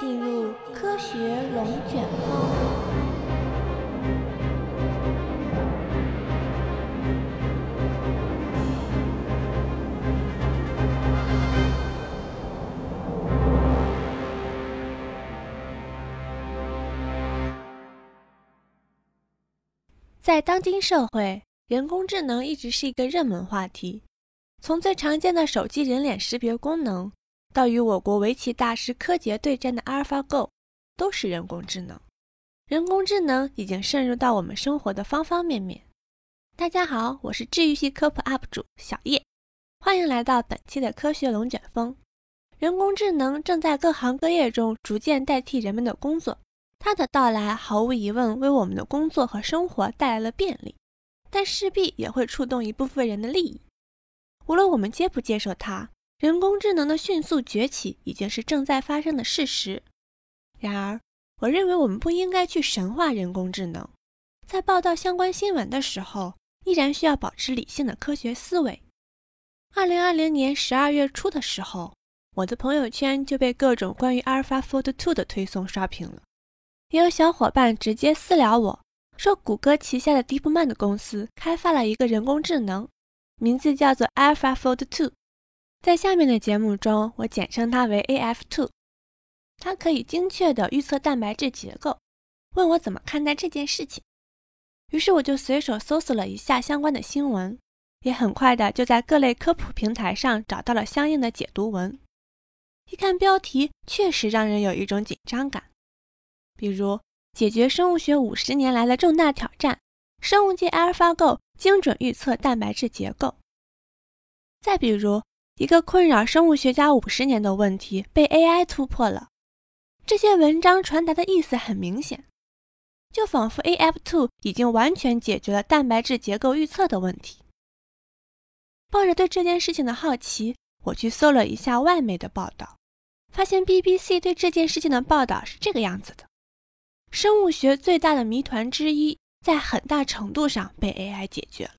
进入科学龙卷风。在当今社会，人工智能一直是一个热门话题。从最常见的手机人脸识别功能，到与我国围棋大师柯洁对战的 AlphaGo，都是人工智能。人工智能已经渗入到我们生活的方方面面。大家好，我是治愈系科普 UP 主小叶，欢迎来到本期的科学龙卷风。人工智能正在各行各业中逐渐代替人们的工作。它的到来毫无疑问为我们的工作和生活带来了便利，但势必也会触动一部分人的利益。无论我们接不接受它，人工智能的迅速崛起已经是正在发生的事实。然而，我认为我们不应该去神化人工智能。在报道相关新闻的时候，依然需要保持理性的科学思维。二零二零年十二月初的时候，我的朋友圈就被各种关于 AlphaFold Two 的推送刷屏了。也有小伙伴直接私聊我说，谷歌旗下的 DeepMind 公司开发了一个人工智能，名字叫做 AlphaFold Two。在下面的节目中，我简称它为 AF2。它可以精确地预测蛋白质结构。问我怎么看待这件事情，于是我就随手搜索了一下相关的新闻，也很快的就在各类科普平台上找到了相应的解读文。一看标题，确实让人有一种紧张感。比如，解决生物学五十年来的重大挑战，生物界 AlphaGo 精准预测蛋白质结构。再比如，一个困扰生物学家五十年的问题被 AI 突破了。这些文章传达的意思很明显，就仿佛 AF2 已经完全解决了蛋白质结构预测的问题。抱着对这件事情的好奇，我去搜了一下外媒的报道，发现 BBC 对这件事情的报道是这个样子的。生物学最大的谜团之一，在很大程度上被 AI 解决了。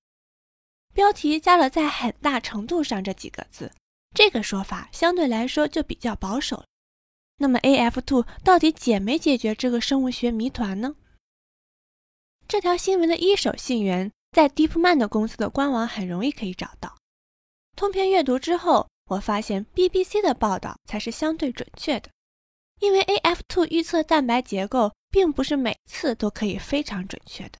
标题加了“在很大程度上”这几个字，这个说法相对来说就比较保守了。那么 AF2 到底解没解决这个生物学谜团呢？这条新闻的一手信源在 DeepMind 公司的官网很容易可以找到。通篇阅读之后，我发现 BBC 的报道才是相对准确的，因为 AF2 预测蛋白结构。并不是每次都可以非常准确的，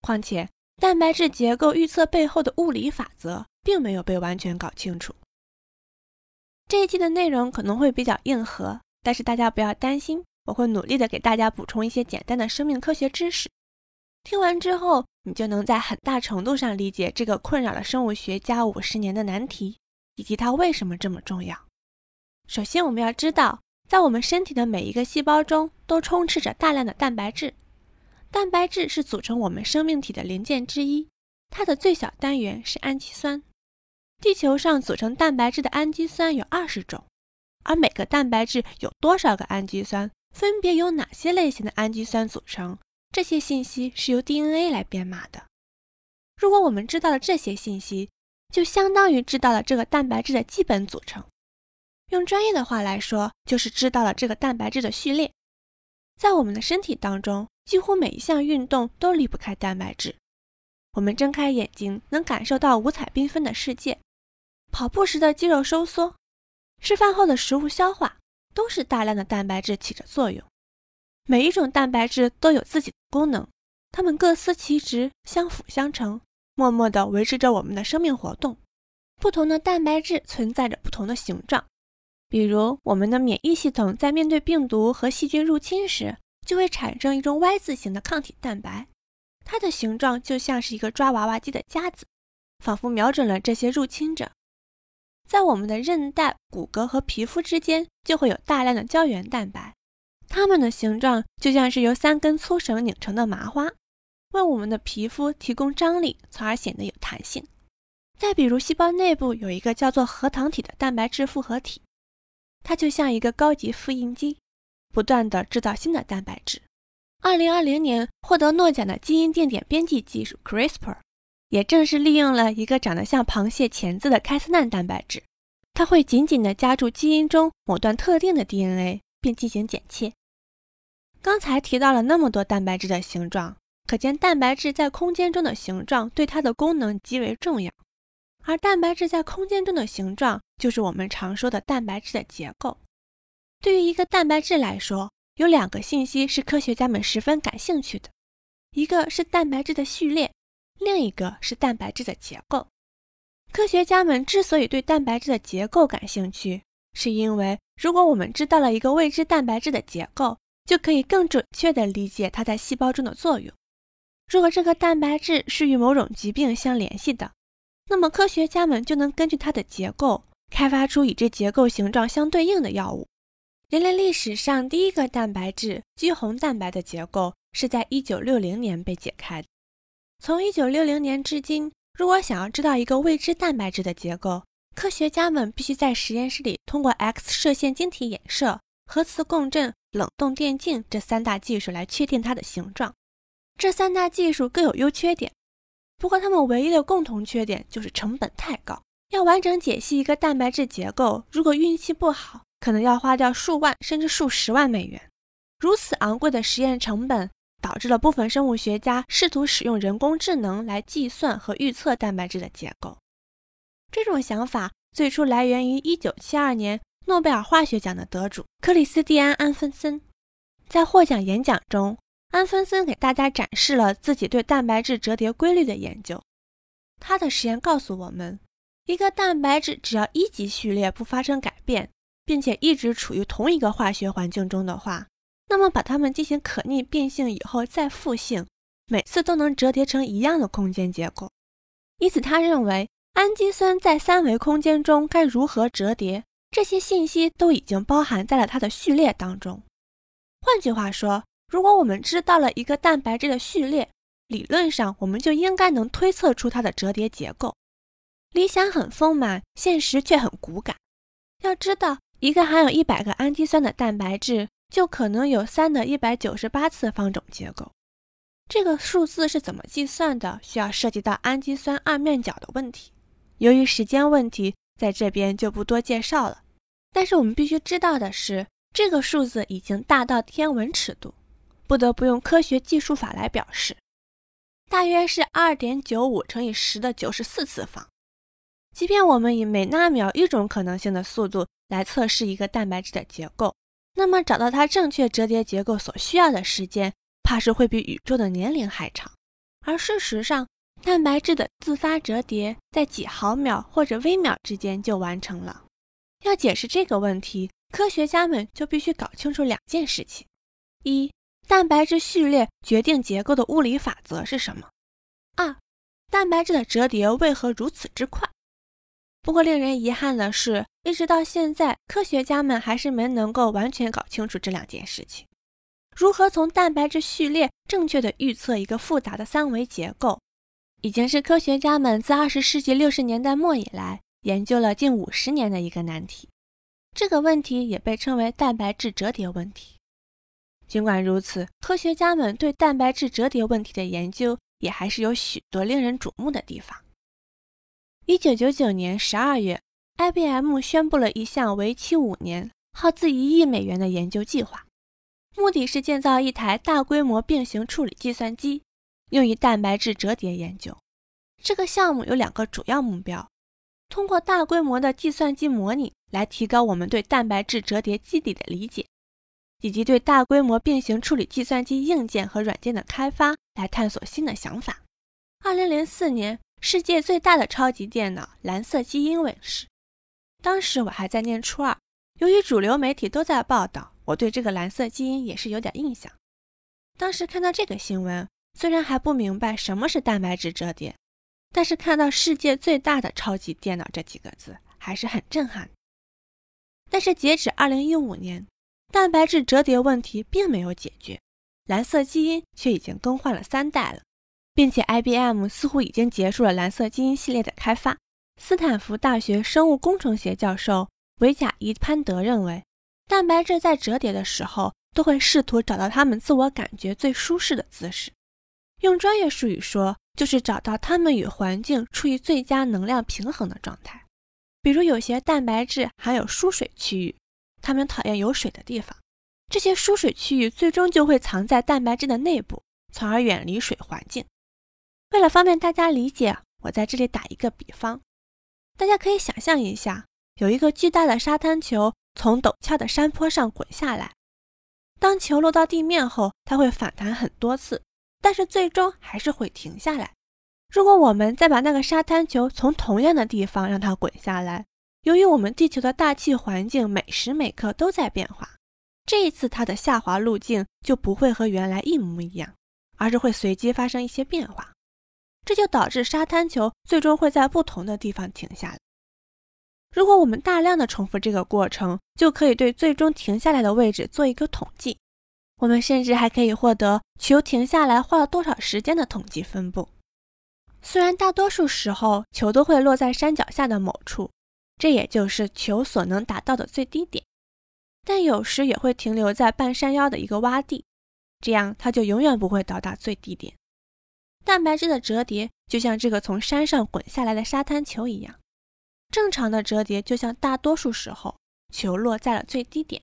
况且蛋白质结构预测背后的物理法则并没有被完全搞清楚。这一期的内容可能会比较硬核，但是大家不要担心，我会努力的给大家补充一些简单的生命科学知识。听完之后，你就能在很大程度上理解这个困扰了生物学家五十年的难题，以及它为什么这么重要。首先，我们要知道。在我们身体的每一个细胞中，都充斥着大量的蛋白质。蛋白质是组成我们生命体的零件之一，它的最小单元是氨基酸。地球上组成蛋白质的氨基酸有二十种，而每个蛋白质有多少个氨基酸，分别由哪些类型的氨基酸组成，这些信息是由 DNA 来编码的。如果我们知道了这些信息，就相当于知道了这个蛋白质的基本组成。用专业的话来说，就是知道了这个蛋白质的序列。在我们的身体当中，几乎每一项运动都离不开蛋白质。我们睁开眼睛，能感受到五彩缤纷的世界。跑步时的肌肉收缩，吃饭后的食物消化，都是大量的蛋白质起着作用。每一种蛋白质都有自己的功能，它们各司其职，相辅相成，默默地维持着我们的生命活动。不同的蛋白质存在着不同的形状。比如，我们的免疫系统在面对病毒和细菌入侵时，就会产生一种 Y 字形的抗体蛋白，它的形状就像是一个抓娃娃机的夹子，仿佛瞄准了这些入侵者。在我们的韧带、骨骼和皮肤之间，就会有大量的胶原蛋白，它们的形状就像是由三根粗绳拧成的麻花，为我们的皮肤提供张力，从而显得有弹性。再比如，细胞内部有一个叫做核糖体的蛋白质复合体。它就像一个高级复印机，不断地制造新的蛋白质。二零二零年获得诺奖的基因定点编辑技术 CRISPR，也正是利用了一个长得像螃蟹钳子的开斯难蛋白质。它会紧紧地夹住基因中某段特定的 DNA，并进行剪切。刚才提到了那么多蛋白质的形状，可见蛋白质在空间中的形状对它的功能极为重要。而蛋白质在空间中的形状，就是我们常说的蛋白质的结构。对于一个蛋白质来说，有两个信息是科学家们十分感兴趣的，一个是蛋白质的序列，另一个是蛋白质的结构。科学家们之所以对蛋白质的结构感兴趣，是因为如果我们知道了一个未知蛋白质的结构，就可以更准确地理解它在细胞中的作用。如果这个蛋白质是与某种疾病相联系的，那么科学家们就能根据它的结构，开发出与这结构形状相对应的药物。人类历史上第一个蛋白质肌红蛋白的结构是在1960年被解开的。从1960年至今，如果想要知道一个未知蛋白质的结构，科学家们必须在实验室里通过 X 射线晶体衍射、核磁共振、冷冻电镜这三大技术来确定它的形状。这三大技术各有优缺点，不过它们唯一的共同缺点就是成本太高。要完整解析一个蛋白质结构，如果运气不好，可能要花掉数万甚至数十万美元，如此昂贵的实验成本，导致了部分生物学家试图使用人工智能来计算和预测蛋白质的结构。这种想法最初来源于1972年诺贝尔化学奖的得主克里斯蒂安·安芬森。在获奖演讲中，安芬森给大家展示了自己对蛋白质折叠规律的研究。他的实验告诉我们，一个蛋白质只要一级序列不发生改变。并且一直处于同一个化学环境中的话，那么把它们进行可逆变性以后再复性，每次都能折叠成一样的空间结构。因此，他认为氨基酸在三维空间中该如何折叠，这些信息都已经包含在了它的序列当中。换句话说，如果我们知道了一个蛋白质的序列，理论上我们就应该能推测出它的折叠结构。理想很丰满，现实却很骨感。要知道。一个含有一百个氨基酸的蛋白质，就可能有三的一百九十八次方种结构。这个数字是怎么计算的？需要涉及到氨基酸二面角的问题。由于时间问题，在这边就不多介绍了。但是我们必须知道的是，这个数字已经大到天文尺度，不得不用科学计数法来表示，大约是二点九五乘以十的九十四次方。即便我们以每纳秒一种可能性的速度。来测试一个蛋白质的结构，那么找到它正确折叠结构所需要的时间，怕是会比宇宙的年龄还长。而事实上，蛋白质的自发折叠在几毫秒或者微秒之间就完成了。要解释这个问题，科学家们就必须搞清楚两件事情：一、蛋白质序列决定结构的物理法则是什么；二、蛋白质的折叠为何如此之快。不过，令人遗憾的是，一直到现在，科学家们还是没能够完全搞清楚这两件事情。如何从蛋白质序列正确的预测一个复杂的三维结构，已经是科学家们自二十世纪六十年代末以来研究了近五十年的一个难题。这个问题也被称为蛋白质折叠问题。尽管如此，科学家们对蛋白质折叠问题的研究也还是有许多令人瞩目的地方。一九九九年十二月，IBM 宣布了一项为期五年、耗资一亿美元的研究计划，目的是建造一台大规模并行处理计算机，用于蛋白质折叠研究。这个项目有两个主要目标：通过大规模的计算机模拟来提高我们对蛋白质折叠机理的理解，以及对大规模并行处理计算机硬件和软件的开发来探索新的想法。二零零四年。世界最大的超级电脑蓝色基因问世，当时我还在念初二。由于主流媒体都在报道，我对这个蓝色基因也是有点印象。当时看到这个新闻，虽然还不明白什么是蛋白质折叠，但是看到“世界最大的超级电脑”这几个字还是很震撼。但是截止2015年，蛋白质折叠问题并没有解决，蓝色基因却已经更换了三代了。并且，IBM 似乎已经结束了蓝色基因系列的开发。斯坦福大学生物工程学教授维贾伊潘德认为，蛋白质在折叠的时候都会试图找到它们自我感觉最舒适的姿势。用专业术语说，就是找到它们与环境处于最佳能量平衡的状态。比如，有些蛋白质含有疏水区域，它们讨厌有水的地方；这些疏水区域最终就会藏在蛋白质的内部，从而远离水环境。为了方便大家理解，我在这里打一个比方，大家可以想象一下，有一个巨大的沙滩球从陡峭的山坡上滚下来，当球落到地面后，它会反弹很多次，但是最终还是会停下来。如果我们再把那个沙滩球从同样的地方让它滚下来，由于我们地球的大气环境每时每刻都在变化，这一次它的下滑路径就不会和原来一模一样，而是会随机发生一些变化。这就导致沙滩球最终会在不同的地方停下来。如果我们大量的重复这个过程，就可以对最终停下来的位置做一个统计。我们甚至还可以获得球停下来花了多少时间的统计分布。虽然大多数时候球都会落在山脚下的某处，这也就是球所能达到的最低点，但有时也会停留在半山腰的一个洼地，这样它就永远不会到达最低点。蛋白质的折叠就像这个从山上滚下来的沙滩球一样，正常的折叠就像大多数时候球落在了最低点，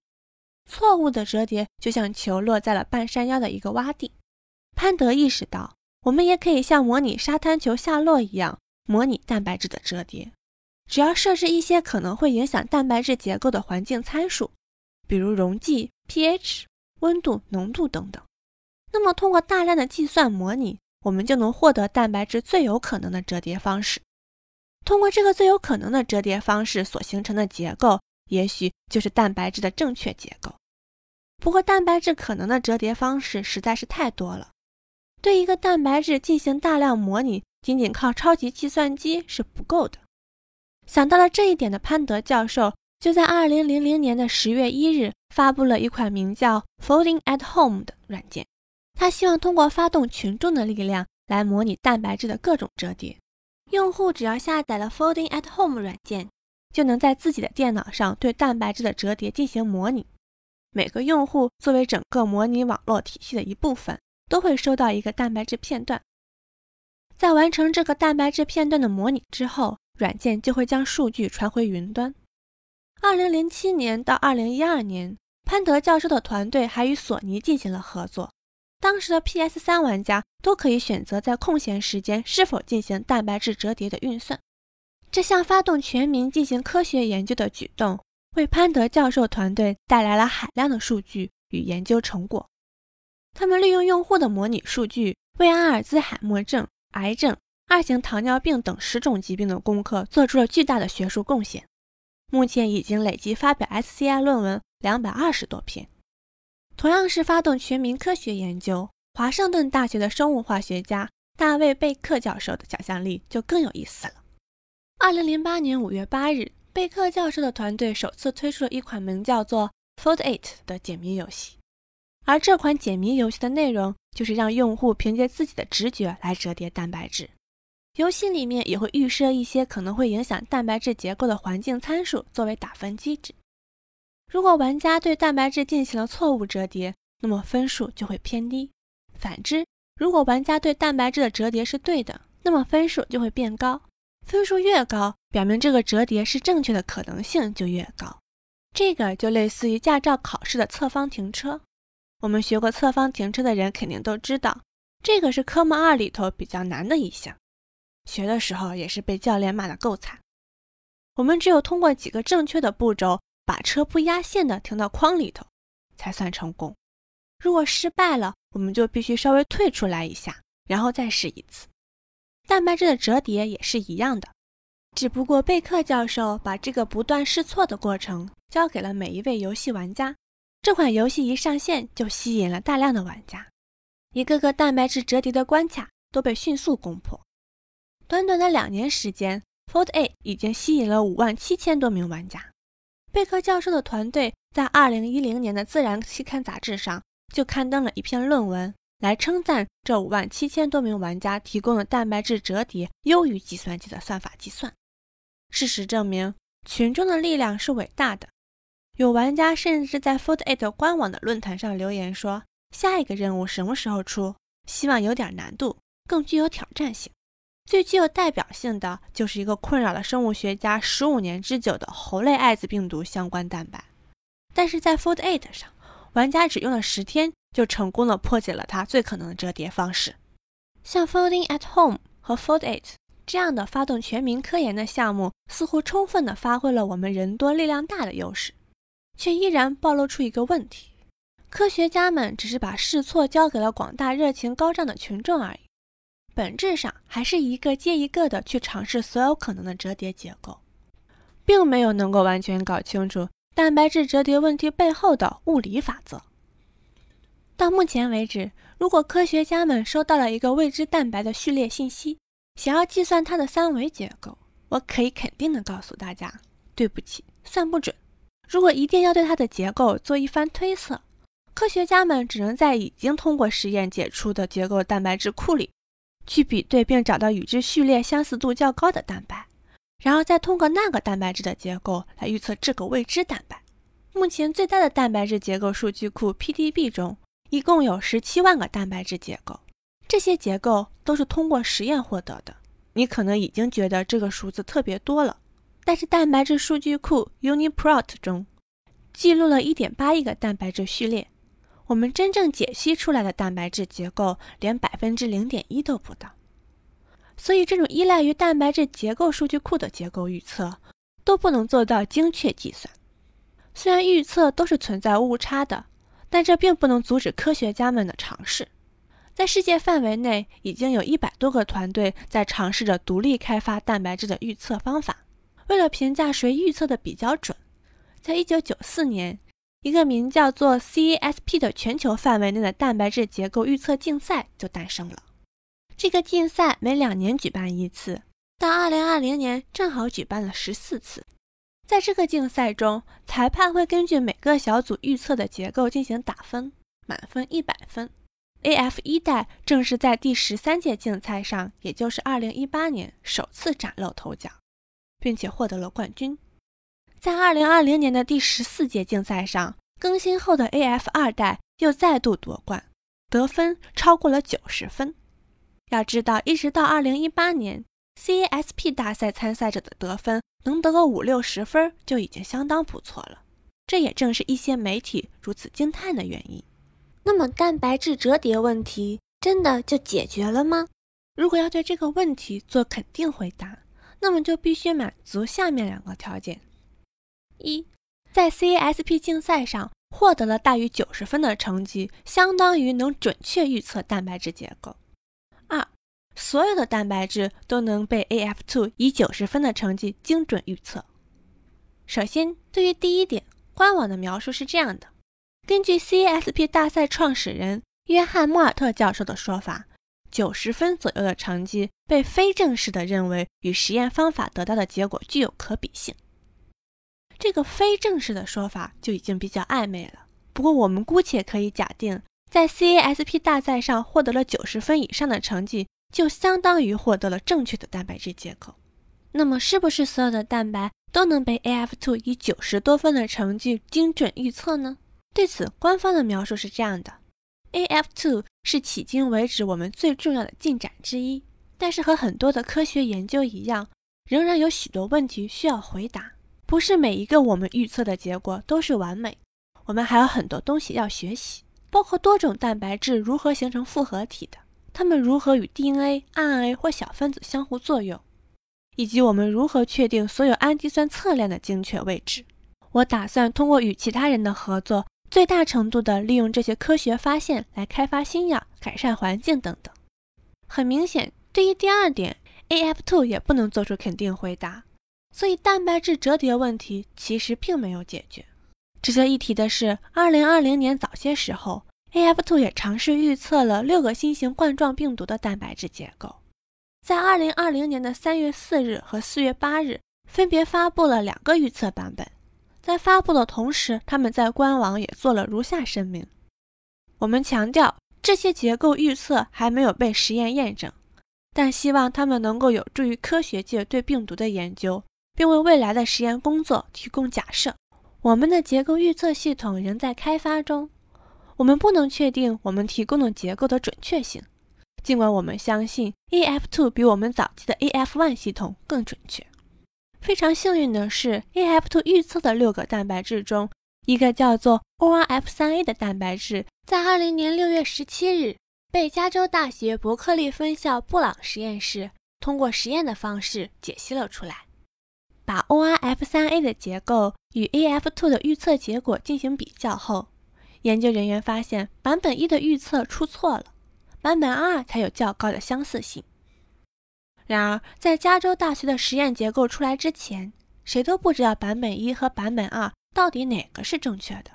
错误的折叠就像球落在了半山腰的一个洼地。潘德意识到，我们也可以像模拟沙滩球下落一样模拟蛋白质的折叠，只要设置一些可能会影响蛋白质结构的环境参数，比如溶剂、pH、温度、浓度等等，那么通过大量的计算模拟。我们就能获得蛋白质最有可能的折叠方式。通过这个最有可能的折叠方式所形成的结构，也许就是蛋白质的正确结构。不过，蛋白质可能的折叠方式实在是太多了，对一个蛋白质进行大量模拟，仅仅靠超级计算机是不够的。想到了这一点的潘德教授，就在2000年的10月1日发布了一款名叫 Folding at Home 的软件。他希望通过发动群众的力量来模拟蛋白质的各种折叠。用户只要下载了 Folding at Home 软件，就能在自己的电脑上对蛋白质的折叠进行模拟。每个用户作为整个模拟网络体系的一部分，都会收到一个蛋白质片段。在完成这个蛋白质片段的模拟之后，软件就会将数据传回云端。2007年到2012年，潘德教授的团队还与索尼进行了合作。当时的 PS 三玩家都可以选择在空闲时间是否进行蛋白质折叠的运算。这项发动全民进行科学研究的举动，为潘德教授团队带来了海量的数据与研究成果。他们利用用户的模拟数据，为阿尔兹海默症、癌症、二型糖尿病等十种疾病的攻克做出了巨大的学术贡献。目前已经累计发表 SCI 论文两百二十多篇。同样是发动全民科学研究，华盛顿大学的生物化学家大卫·贝克教授的想象力就更有意思了。二零零八年五月八日，贝克教授的团队首次推出了一款名叫做 Fold It 的解谜游戏，而这款解谜游戏的内容就是让用户凭借自己的直觉来折叠蛋白质。游戏里面也会预设一些可能会影响蛋白质结构的环境参数作为打分机制。如果玩家对蛋白质进行了错误折叠，那么分数就会偏低；反之，如果玩家对蛋白质的折叠是对的，那么分数就会变高。分数越高，表明这个折叠是正确的可能性就越高。这个就类似于驾照考试的侧方停车。我们学过侧方停车的人肯定都知道，这个是科目二里头比较难的一项，学的时候也是被教练骂得够惨。我们只有通过几个正确的步骤。把车不压线的停到框里头，才算成功。如果失败了，我们就必须稍微退出来一下，然后再试一次。蛋白质的折叠也是一样的，只不过贝克教授把这个不断试错的过程交给了每一位游戏玩家。这款游戏一上线就吸引了大量的玩家，一个个蛋白质折叠的关卡都被迅速攻破。短短的两年时间，Fold A 已经吸引了五万七千多名玩家。贝克教授的团队在2010年的《自然》期刊杂志上就刊登了一篇论文，来称赞这五万七千多名玩家提供的蛋白质折叠优于计算机的算法计算。事实证明，群众的力量是伟大的。有玩家甚至在 Fold8 官网的论坛上留言说：“下一个任务什么时候出？希望有点难度，更具有挑战性。”最具有代表性的就是一个困扰了生物学家十五年之久的猴类艾滋病毒相关蛋白，但是在 Fold Eight 上，玩家只用了十天就成功的破解了它最可能的折叠方式。像 Folding at Home 和 Fold Eight 这样的发动全民科研的项目，似乎充分的发挥了我们人多力量大的优势，却依然暴露出一个问题：科学家们只是把试错交给了广大热情高涨的群众而已，本质上还是一个接一个的去尝试所有可能的折叠结构，并没有能够完全搞清楚蛋白质折叠问题背后的物理法则。到目前为止。如果科学家们收到了一个未知蛋白的序列信息，想要计算它的三维结构，我可以肯定的告诉大家，对不起，算不准。如果一定要对它的结构做一番推测，科学家们只能在已经通过实验解出的结构蛋白质库里，去比对并找到与之序列相似度较高的蛋白，然后再通过那个蛋白质的结构来预测这个未知蛋白。目前最大的蛋白质结构数据库 PDB 中。一共有十七万个蛋白质结构，这些结构都是通过实验获得的。你可能已经觉得这个数字特别多了，但是蛋白质数据库 UniProt 中记录了一点八亿个蛋白质序列，我们真正解析出来的蛋白质结构连百分之零点一都不到。所以，这种依赖于蛋白质结构数据库的结构预测都不能做到精确计算。虽然预测都是存在误差的。但这并不能阻止科学家们的尝试。在世界范围内，已经有一百多个团队在尝试着独立开发蛋白质的预测方法。为了评价谁预测的比较准，在一九九四年，一个名叫做 CASP 的全球范围内的蛋白质结构预测竞赛就诞生了。这个竞赛每两年举办一次，到二零二零年正好举办了十四次。在这个竞赛中，裁判会根据每个小组预测的结构进行打分，满分一百分。AF 一代正是在第十三届竞赛上，也就是二零一八年首次崭露头角，并且获得了冠军。在二零二零年的第十四届竞赛上，更新后的 AF 二代又再度夺冠，得分超过了九十分。要知道，一直到二零一八年。CASP 大赛参赛者的得分能得个五六十分就已经相当不错了，这也正是一些媒体如此惊叹的原因。那么，蛋白质折叠问题真的就解决了吗？如果要对这个问题做肯定回答，那么就必须满足下面两个条件：一，在 CASP 竞赛上获得了大于九十分的成绩，相当于能准确预测蛋白质结构。二所有的蛋白质都能被 AF2 以九十分的成绩精准预测。首先，对于第一点，官网的描述是这样的：根据 CASP 大赛创始人约翰·莫尔特教授的说法，九十分左右的成绩被非正式的认为与实验方法得到的结果具有可比性。这个非正式的说法就已经比较暧昧了。不过，我们姑且可以假定，在 CASP 大赛上获得了九十分以上的成绩。就相当于获得了正确的蛋白质结构。那么，是不是所有的蛋白都能被 AF2 以九十多分的成绩精准预测呢？对此，官方的描述是这样的：AF2 是迄今为止我们最重要的进展之一，但是和很多的科学研究一样，仍然有许多问题需要回答。不是每一个我们预测的结果都是完美，我们还有很多东西要学习，包括多种蛋白质如何形成复合体的。它们如何与 DNA、RNA 或小分子相互作用，以及我们如何确定所有氨基酸侧链的精确位置？我打算通过与其他人的合作，最大程度地利用这些科学发现来开发新药、改善环境等等。很明显，对于第二点，AF2 也不能做出肯定回答，所以蛋白质折叠问题其实并没有解决。值得一提的是，2020年早些时候。AF2 也尝试预测了六个新型冠状病毒的蛋白质结构，在2020年的3月4日和4月8日分别发布了两个预测版本。在发布的同时，他们在官网也做了如下声明：我们强调这些结构预测还没有被实验验证，但希望它们能够有助于科学界对病毒的研究，并为未来的实验工作提供假设。我们的结构预测系统仍在开发中。我们不能确定我们提供的结构的准确性，尽管我们相信 AF2 比我们早期的 AF1 系统更准确。非常幸运的是，AF2 预测的六个蛋白质中一个叫做 ORF3A 的蛋白质，在二零年六月十七日被加州大学伯克利分校布朗实验室通过实验的方式解析了出来。把 ORF3A 的结构与 AF2 的预测结果进行比较后，研究人员发现版本一的预测出错了，版本二才有较高的相似性。然而，在加州大学的实验结构出来之前，谁都不知道版本一和版本二到底哪个是正确的。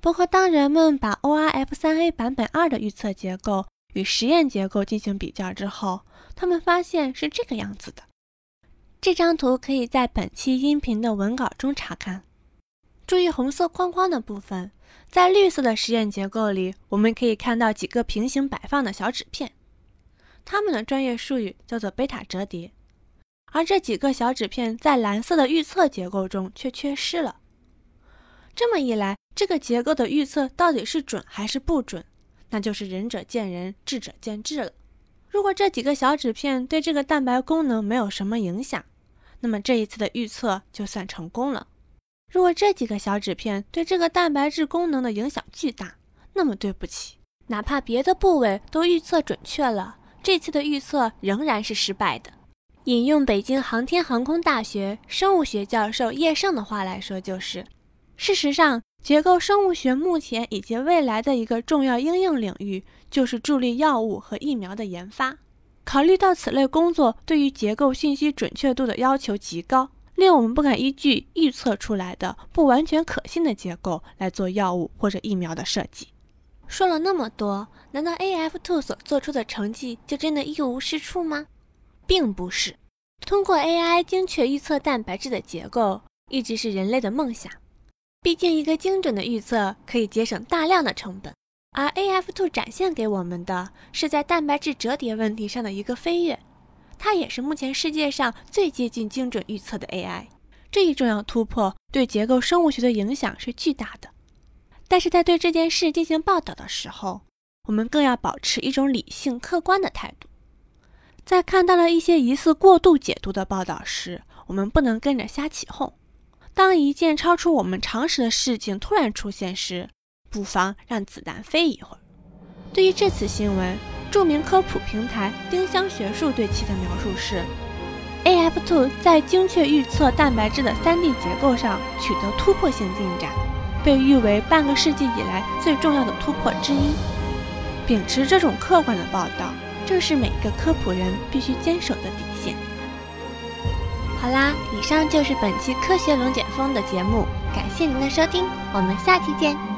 不过，当人们把 ORF3A 版本二的预测结构与实验结构进行比较之后，他们发现是这个样子的。这张图可以在本期音频的文稿中查看。注意红色框框的部分，在绿色的实验结构里，我们可以看到几个平行摆放的小纸片，它们的专业术语叫做贝塔折叠。而这几个小纸片在蓝色的预测结构中却缺失了。这么一来，这个结构的预测到底是准还是不准，那就是仁者见仁，智者见智了。如果这几个小纸片对这个蛋白功能没有什么影响，那么这一次的预测就算成功了。如果这几个小纸片对这个蛋白质功能的影响巨大，那么对不起，哪怕别的部位都预测准确了，这次的预测仍然是失败的。引用北京航天航空大学生物学教授叶盛的话来说，就是：事实上。结构生物学目前以及未来的一个重要应用领域，就是助力药物和疫苗的研发。考虑到此类工作对于结构信息准确度的要求极高，令我们不敢依据预测出来的不完全可信的结构来做药物或者疫苗的设计。说了那么多，难道 AF2 所做出的成绩就真的一无是处吗？并不是。通过 AI 精确预测蛋白质的结构，一直是人类的梦想。毕竟，一个精准的预测可以节省大量的成本，而 AF2 展现给我们的是在蛋白质折叠问题上的一个飞跃。它也是目前世界上最接近精准预测的 AI。这一重要突破对结构生物学的影响是巨大的。但是在对这件事进行报道的时候，我们更要保持一种理性、客观的态度。在看到了一些疑似过度解读的报道时，我们不能跟着瞎起哄。当一件超出我们常识的事情突然出现时，不妨让子弹飞一会儿。对于这次新闻，著名科普平台丁香学术对其的描述是：AF2 在精确预测蛋白质的 3D 结构上取得突破性进展，被誉为半个世纪以来最重要的突破之一。秉持这种客观的报道，正是每一个科普人必须坚守的底线。好啦，以上就是本期科学龙卷风的节目，感谢您的收听，我们下期见。